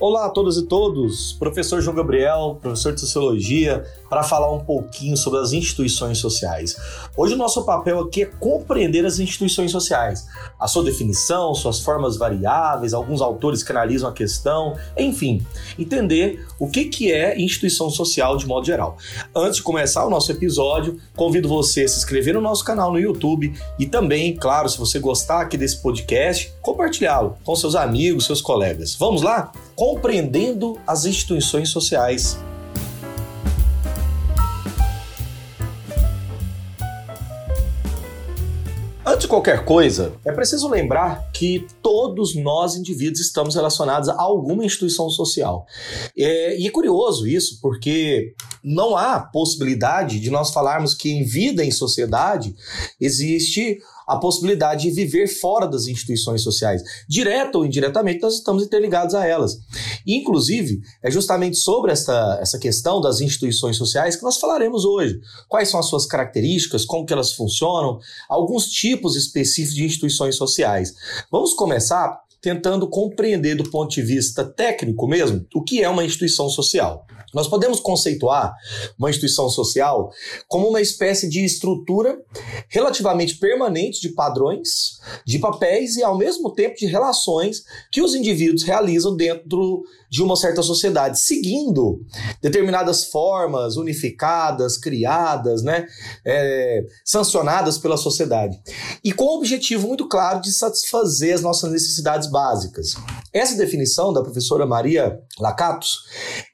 Olá a todas e todos, professor João Gabriel, professor de Sociologia, para falar um pouquinho sobre as instituições sociais. Hoje o nosso papel aqui é compreender as instituições sociais, a sua definição, suas formas variáveis, alguns autores que analisam a questão, enfim, entender o que, que é instituição social de modo geral. Antes de começar o nosso episódio, convido você a se inscrever no nosso canal no YouTube e também, claro, se você gostar aqui desse podcast, compartilhá-lo com seus amigos, seus colegas. Vamos lá? Compreendendo as instituições sociais. Antes de qualquer coisa, é preciso lembrar que todos nós, indivíduos, estamos relacionados a alguma instituição social. É, e é curioso isso, porque não há possibilidade de nós falarmos que em vida em sociedade existe a possibilidade de viver fora das instituições sociais. Direto ou indiretamente, nós estamos interligados a elas. E, inclusive, é justamente sobre essa, essa questão das instituições sociais que nós falaremos hoje. Quais são as suas características, como que elas funcionam, alguns tipos específicos de instituições sociais. Vamos começar tentando compreender do ponto de vista técnico mesmo o que é uma instituição social. Nós podemos conceituar uma instituição social como uma espécie de estrutura relativamente permanente de padrões, de papéis e, ao mesmo tempo, de relações que os indivíduos realizam dentro de uma certa sociedade, seguindo determinadas formas unificadas, criadas, né, é, sancionadas pela sociedade. E com o objetivo muito claro de satisfazer as nossas necessidades básicas. Essa definição da professora Maria Lacatos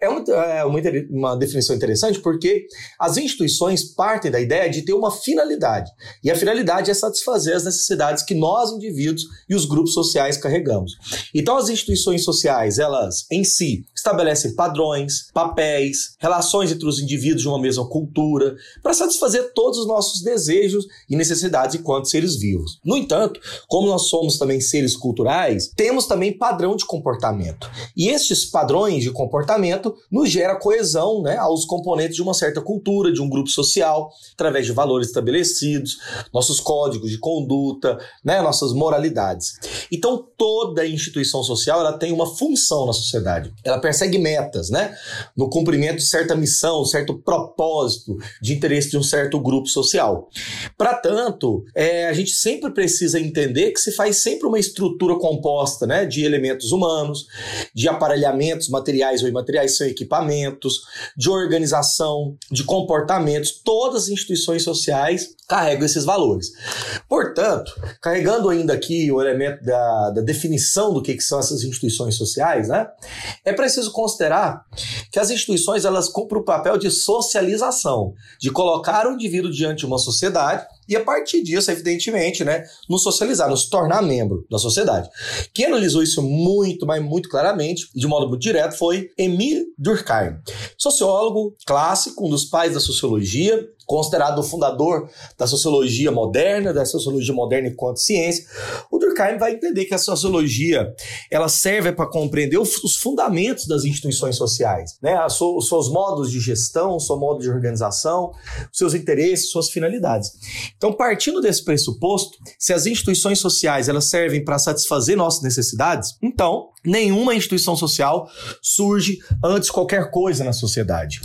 é uma, é uma, uma definição interessante porque as instituições partem da ideia de ter uma finalidade. E a finalidade é satisfazer as necessidades que nós, indivíduos e os grupos sociais carregamos. Então, as instituições sociais, elas em si estabelecem padrões, papéis, relações entre os indivíduos de uma mesma cultura, para satisfazer todos os nossos desejos e necessidades enquanto seres vivos. No entanto, como nós somos também seres culturais, temos também padrão de comportamento. E estes padrões de comportamento nos gera coesão né, aos componentes de uma certa cultura, de um grupo social, através de valores estabelecidos, nossos códigos de conduta, né, nossas moralidades. Então, toda instituição social ela tem uma função na sociedade. Ela persegue metas, né, no cumprimento de certa missão, certo propósito de interesse de um certo grupo social. Para tanto, é, a gente sempre precisa entender que se faz sempre uma estrutura composta né, de elementos humanos, de aparelhamentos materiais ou imateriais, são equipamentos, de organização, de comportamentos, todas as instituições sociais carregam esses valores. Portanto, carregando ainda aqui o elemento da, da definição do que, que são essas instituições sociais, né, é preciso considerar que as instituições elas cumprem o papel de socialização, de colocar o indivíduo diante de uma sociedade e a partir disso, evidentemente, né, nos socializar, nos tornar membro da sociedade. Quem analisou isso muito, mas muito claramente, de modo muito direto, foi Emile Durkheim, sociólogo clássico, um dos pais da sociologia, considerado o fundador da sociologia moderna, da sociologia moderna enquanto ciência, o Durkheim vai entender que a sociologia ela serve para compreender os fundamentos das instituições sociais, né? os seus modos de gestão, o seu modo de organização, seus interesses, suas finalidades. Então, partindo desse pressuposto, se as instituições sociais elas servem para satisfazer nossas necessidades, então nenhuma instituição social surge antes qualquer coisa na sociedade.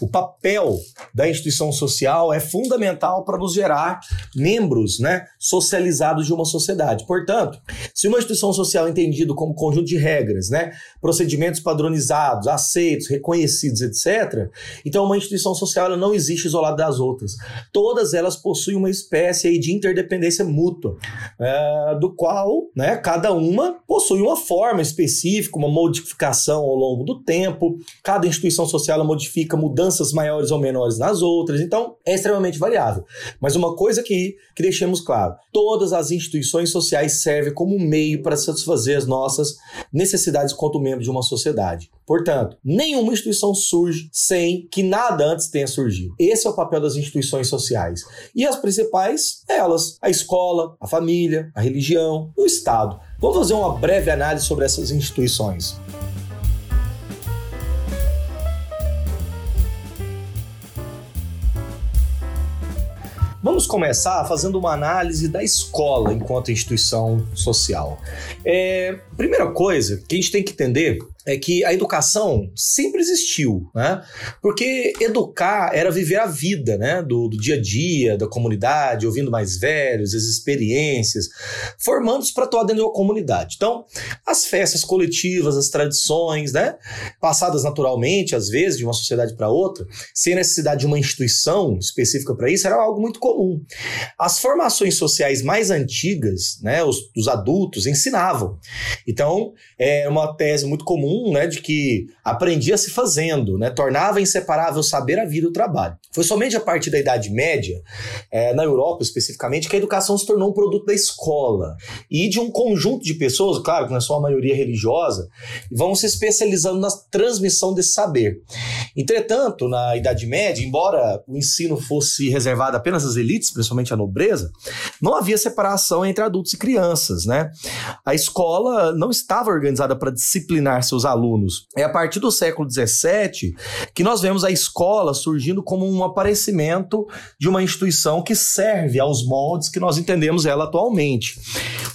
O papel da instituição social é fundamental para nos gerar membros, né, socializados de uma sociedade. Portanto, se uma instituição social é entendida como conjunto de regras, né, procedimentos padronizados, aceitos, reconhecidos, etc., então uma instituição social ela não existe isolada das outras. Todas elas possuem uma espécie de interdependência mútua, é, do qual, né, cada uma possui uma forma específica, uma modificação ao longo do tempo. Cada instituição social modifica mudanças maiores ou menores nas outras. Então, é extremamente variável. Mas uma coisa que, que deixemos claro: todas as instituições sociais servem como meio para satisfazer as nossas necessidades quanto membro de uma sociedade. Portanto, nenhuma instituição surge sem que nada antes tenha surgido. Esse é o papel das instituições sociais. E as principais, elas: a escola, a família, a religião, o Estado. Vamos fazer uma breve análise sobre essas instituições. Vamos começar fazendo uma análise da escola enquanto instituição social. É, primeira coisa que a gente tem que entender é que a educação sempre existiu, né? Porque educar era viver a vida, né? Do, do dia a dia, da comunidade, ouvindo mais velhos, as experiências, formando-se para atuar dentro de uma comunidade. Então, as festas coletivas, as tradições, né? Passadas naturalmente, às vezes, de uma sociedade para outra, sem necessidade de uma instituição específica para isso, era algo muito comum. As formações sociais mais antigas, né? Os, os adultos ensinavam. Então, é uma tese muito comum, né? De que aprendia se fazendo, né? Tornava inseparável saber a vida e o trabalho. Foi somente a partir da Idade Média, é, na Europa especificamente, que a educação se tornou um produto da escola e de um conjunto de pessoas, claro que não é só a maioria religiosa, vão se especializando na transmissão desse saber. Entretanto, na Idade Média, embora o ensino fosse reservado apenas às elites, principalmente à nobreza, não havia separação entre adultos e crianças, né? A escola não estava organizada para disciplinar seus alunos. É a partir do século XVII que nós vemos a escola surgindo como um aparecimento de uma instituição que serve aos moldes que nós entendemos ela atualmente.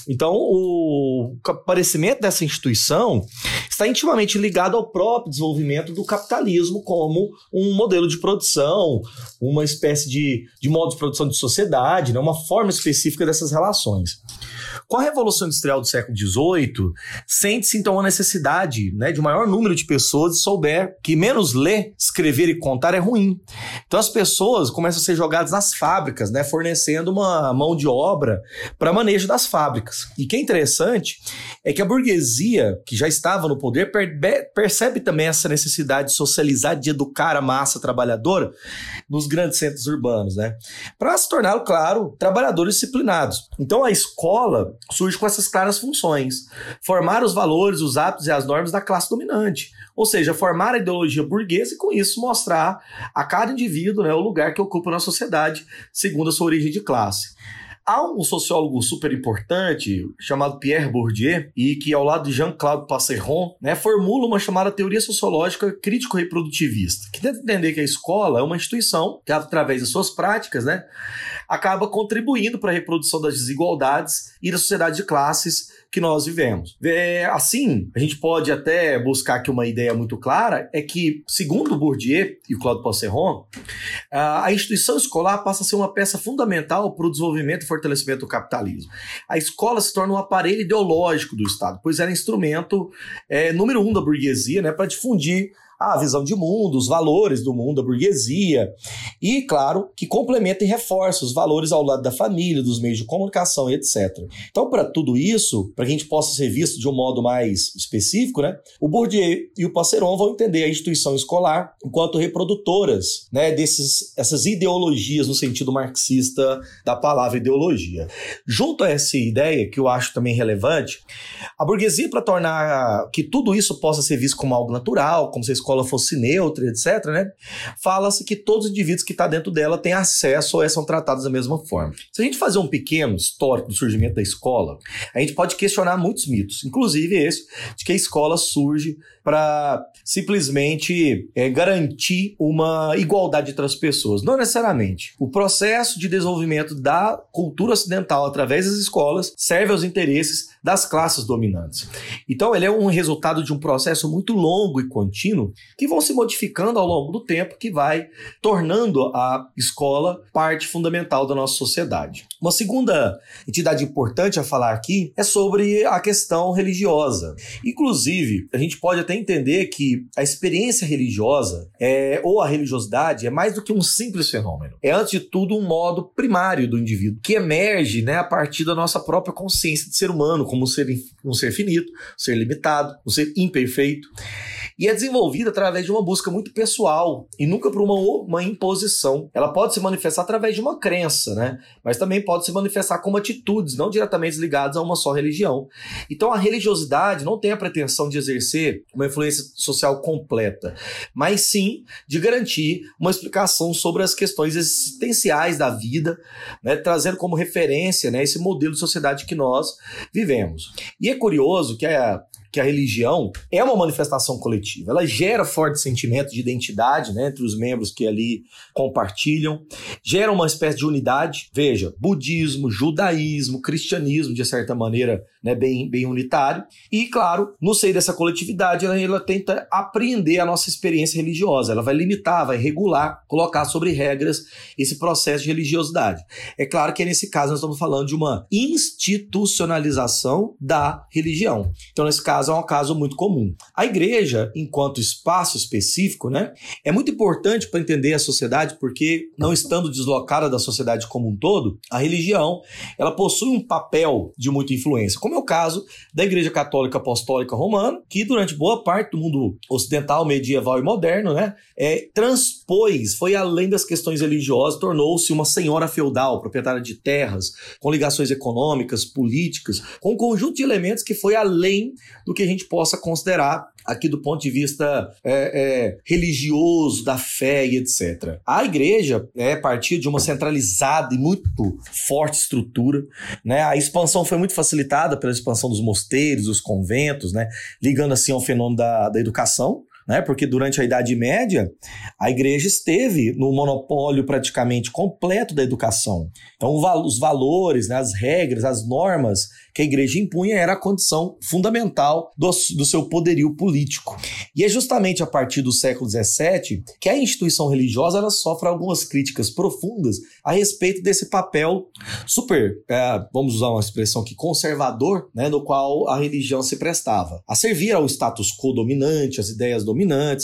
Então, o aparecimento dessa instituição está intimamente ligado ao próprio desenvolvimento do capitalismo como um modelo de produção, uma espécie de, de modo de produção de sociedade, né, uma forma específica dessas relações. Com a Revolução Industrial do século XVIII, sente-se então a necessidade né, de maior número de pessoas souber que menos ler, escrever e contar é ruim. Então as pessoas começam a ser jogadas nas fábricas, né, fornecendo uma mão de obra para manejo das fábricas. E que é interessante é que a burguesia, que já estava no poder, percebe também essa necessidade de socializar, de educar a massa trabalhadora nos grandes centros urbanos, né? Para se torná-lo, claro, trabalhadores disciplinados. Então a escola surge com essas claras funções: formar os valores, os hábitos e as normas da classe dominante. Ou seja, formar a ideologia burguesa e, com isso, mostrar a cada indivíduo né, o lugar que ocupa na sociedade, segundo a sua origem de classe. Há um sociólogo super importante chamado Pierre Bourdieu e que ao lado de Jean-Claude Passeron, né, formula uma chamada teoria sociológica crítico-reprodutivista, que tenta entender que a escola é uma instituição que através das suas práticas, né, acaba contribuindo para a reprodução das desigualdades e da sociedade de classes que nós vivemos. É, assim, a gente pode até buscar aqui uma ideia muito clara, é que, segundo Bourdieu e o Claude Passeron, a instituição escolar passa a ser uma peça fundamental para o desenvolvimento e fortalecimento do capitalismo. A escola se torna um aparelho ideológico do Estado, pois era instrumento é, número um da burguesia né, para difundir a visão de mundo, os valores do mundo, a burguesia, e, claro, que complementa e reforça os valores ao lado da família, dos meios de comunicação etc. Então, para tudo isso, para que a gente possa ser visto de um modo mais específico, né, o Bourdieu e o Passeron vão entender a instituição escolar enquanto reprodutoras né, desses, essas ideologias no sentido marxista da palavra ideologia. Junto a essa ideia, que eu acho também relevante, a burguesia, para tornar que tudo isso possa ser visto como algo natural, como se escola fosse neutra, etc., né? Fala-se que todos os indivíduos que estão tá dentro dela têm acesso ou são tratados da mesma forma. Se a gente fazer um pequeno histórico do surgimento da escola, a gente pode questionar muitos mitos, inclusive esse de que a escola surge para simplesmente é, garantir uma igualdade entre as pessoas. Não necessariamente. O processo de desenvolvimento da cultura ocidental através das escolas serve aos interesses das classes dominantes. Então, ele é um resultado de um processo muito longo e contínuo que vão se modificando ao longo do tempo, que vai tornando a escola parte fundamental da nossa sociedade. Uma segunda entidade importante a falar aqui é sobre a questão religiosa. Inclusive, a gente pode até entender que a experiência religiosa é, ou a religiosidade é mais do que um simples fenômeno. É, antes de tudo, um modo primário do indivíduo, que emerge né, a partir da nossa própria consciência de ser humano, como um ser, um ser finito, um ser limitado, um ser imperfeito e é desenvolvida através de uma busca muito pessoal e nunca por uma, uma imposição. Ela pode se manifestar através de uma crença, né? Mas também pode se manifestar como atitudes, não diretamente ligadas a uma só religião. Então a religiosidade não tem a pretensão de exercer uma influência social completa, mas sim de garantir uma explicação sobre as questões existenciais da vida, né? trazendo como referência né, esse modelo de sociedade que nós vivemos. E é curioso que a que a religião é uma manifestação coletiva. Ela gera forte sentimento de identidade né, entre os membros que ali compartilham, gera uma espécie de unidade. Veja, budismo, judaísmo, cristianismo, de certa maneira, né, bem, bem unitário. E, claro, no seio dessa coletividade, ela, ela tenta apreender a nossa experiência religiosa. Ela vai limitar, vai regular, colocar sobre regras esse processo de religiosidade. É claro que nesse caso nós estamos falando de uma institucionalização da religião. Então, nesse caso, é um caso muito comum. A igreja, enquanto espaço específico, né, é muito importante para entender a sociedade, porque, não estando deslocada da sociedade como um todo, a religião ela possui um papel de muita influência, como é o caso da Igreja Católica Apostólica Romana, que durante boa parte do mundo ocidental, medieval e moderno, né, é, transpôs, foi além das questões religiosas, tornou-se uma senhora feudal, proprietária de terras, com ligações econômicas, políticas, com um conjunto de elementos que foi além do que a gente possa considerar aqui do ponto de vista é, é, religioso, da fé e etc. A igreja é partir de uma centralizada e muito forte estrutura. Né? A expansão foi muito facilitada pela expansão dos mosteiros, dos conventos, né? ligando assim ao fenômeno da, da educação né? Porque durante a Idade Média, a igreja esteve no monopólio praticamente completo da educação. Então, os valores, né, as regras, as normas que a igreja impunha era a condição fundamental do, do seu poderio político. E é justamente a partir do século XVII que a instituição religiosa ela sofre algumas críticas profundas a respeito desse papel super, é, vamos usar uma expressão aqui, conservador, né, no qual a religião se prestava. A servir ao status quo dominante, às ideias dominantes,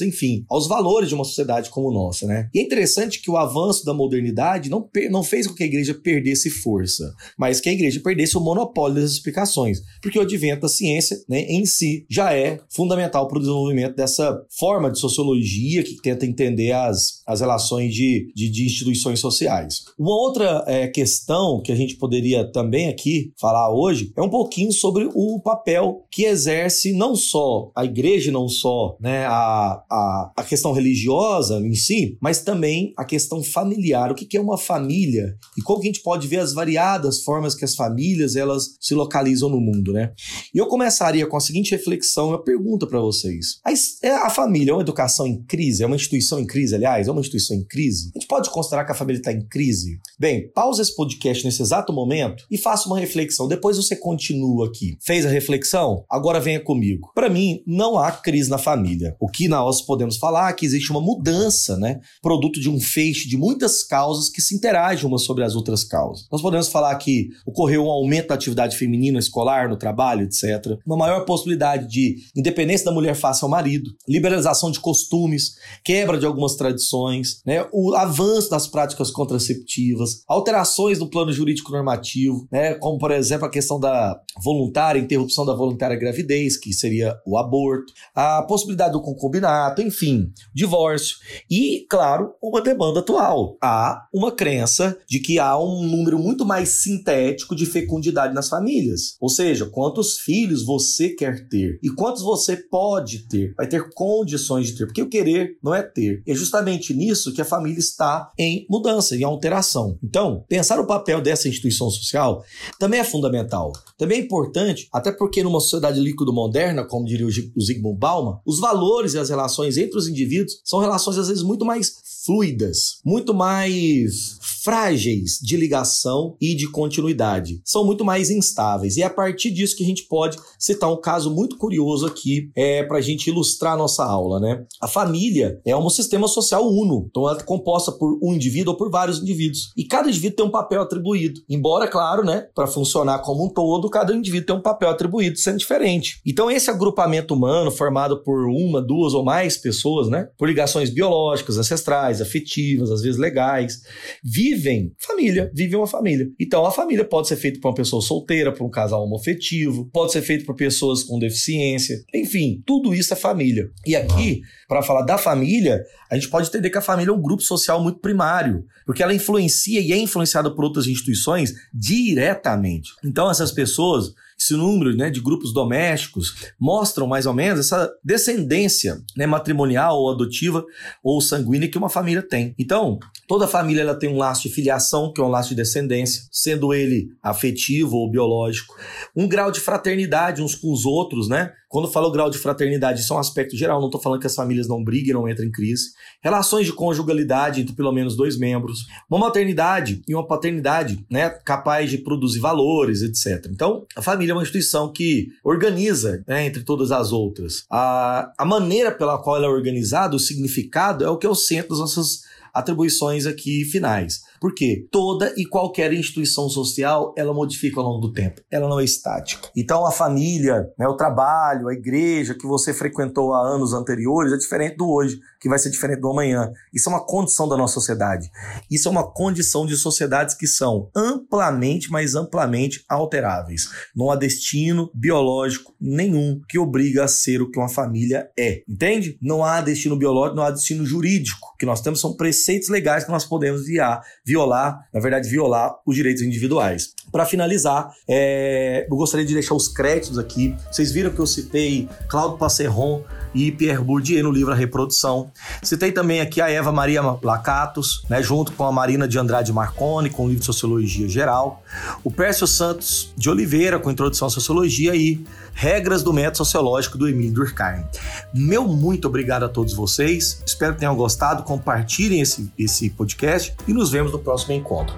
enfim, aos valores de uma sociedade como nossa. Né? E é interessante que o avanço da modernidade não, não fez com que a igreja perdesse força, mas que a igreja perdesse o monopólio das explicações, porque o advento da ciência né, em si já é fundamental para o desenvolvimento dessa forma de sociologia que tenta entender as, as relações de, de, de instituições sociais. Uma outra é, questão que a gente poderia também aqui falar hoje é um pouquinho sobre o papel que exerce não só a igreja, não só né, a, a, a questão religiosa em si, mas também a questão familiar. O que, que é uma família e como que a gente pode ver as variadas formas que as famílias elas se localizam no mundo, né? E eu começaria com a seguinte reflexão, uma pergunta para vocês. A, é, a família é uma educação em crise? É uma instituição em crise, aliás? É uma instituição em crise? A gente pode considerar que a família está em crise? Bem, pausa esse podcast nesse exato momento e faça uma reflexão. Depois você continua aqui. Fez a reflexão? Agora venha comigo. Para mim, não há crise na família. O que nós podemos falar que existe uma mudança, né? Produto de um feixe de muitas causas que se interagem umas sobre as outras causas. Nós podemos falar que ocorreu um aumento da atividade feminina escolar, no trabalho, etc. Uma maior possibilidade de independência da mulher face ao marido, liberalização de costumes, quebra de algumas tradições, né? o avanço das práticas contraceptivas, alterações no plano jurídico normativo, né? como por exemplo a questão da voluntária, interrupção da voluntária gravidez, que seria o aborto, a possibilidade do concubinato, enfim, divórcio. E, claro, uma demanda atual. Há uma crença de que há um número muito mais sintético de fecundidade nas famílias. Ou seja, quantos filhos você quer ter e quantos você pode ter, vai ter condições de ter, porque o querer não é ter. É justamente nisso que a família está em mudança, em alteração. Então, pensar o papel dessa instituição social também é fundamental. Também é importante, até porque numa sociedade líquido moderna, como diria o Zygmunt Bauman, os valores e as relações entre os indivíduos são relações às vezes muito mais fluidas, muito mais frágeis de ligação e de continuidade. São muito mais instáveis. E é a partir disso que a gente pode citar um caso muito curioso aqui é, para a gente ilustrar a nossa aula. Né? A família é um sistema social uno, então ela é composta por um indivíduo ou por vários indivíduos. E cada indivíduo tem um papel atribuído. Embora, claro, né, para funcionar como um todo, cada indivíduo tem um papel atribuído sendo diferente. Então, esse agrupamento humano, formado por uma, duas ou mais pessoas, né, por ligações biológicas, ancestrais, afetivas, às vezes legais, vive vivem família, vivem uma família. Então a família pode ser feita por uma pessoa solteira, por um casal homoafetivo, pode ser feita por pessoas com deficiência, enfim, tudo isso é família. E aqui, para falar da família, a gente pode entender que a família é um grupo social muito primário, porque ela influencia e é influenciada por outras instituições diretamente. Então essas pessoas esse número né, de grupos domésticos mostram mais ou menos essa descendência né, matrimonial ou adotiva ou sanguínea que uma família tem. Então, toda família ela tem um laço de filiação, que é um laço de descendência, sendo ele afetivo ou biológico, um grau de fraternidade uns com os outros, né? Quando falo grau de fraternidade, isso é um aspecto geral, não estou falando que as famílias não briguem, não entrem em crise. Relações de conjugalidade entre pelo menos dois membros. Uma maternidade e uma paternidade, né, capaz de produzir valores, etc. Então, a família é uma instituição que organiza, né, entre todas as outras. A, a maneira pela qual ela é organizada, o significado, é o que é o centro das nossas atribuições aqui finais. Porque toda e qualquer instituição social, ela modifica ao longo do tempo. Ela não é estática. Então a família, né, o trabalho, a igreja que você frequentou há anos anteriores é diferente do hoje, que vai ser diferente do amanhã. Isso é uma condição da nossa sociedade. Isso é uma condição de sociedades que são amplamente, mas amplamente alteráveis. Não há destino biológico nenhum que obriga a ser o que uma família é. Entende? Não há destino biológico, não há destino jurídico. O que nós temos são preceitos legais que nós podemos guiar violar, na verdade, violar os direitos individuais. Para finalizar, é, eu gostaria de deixar os créditos aqui. Vocês viram que eu citei Claude Passeron e Pierre Bourdieu no livro A Reprodução. Citei também aqui a Eva Maria Lacatos, né, junto com a Marina de Andrade Marconi, com o livro de Sociologia Geral. O Pércio Santos de Oliveira, com Introdução à Sociologia e Regras do Método Sociológico do Emílio Durkheim. Meu muito obrigado a todos vocês. Espero que tenham gostado. Compartilhem esse, esse podcast e nos vemos no próximo encontro.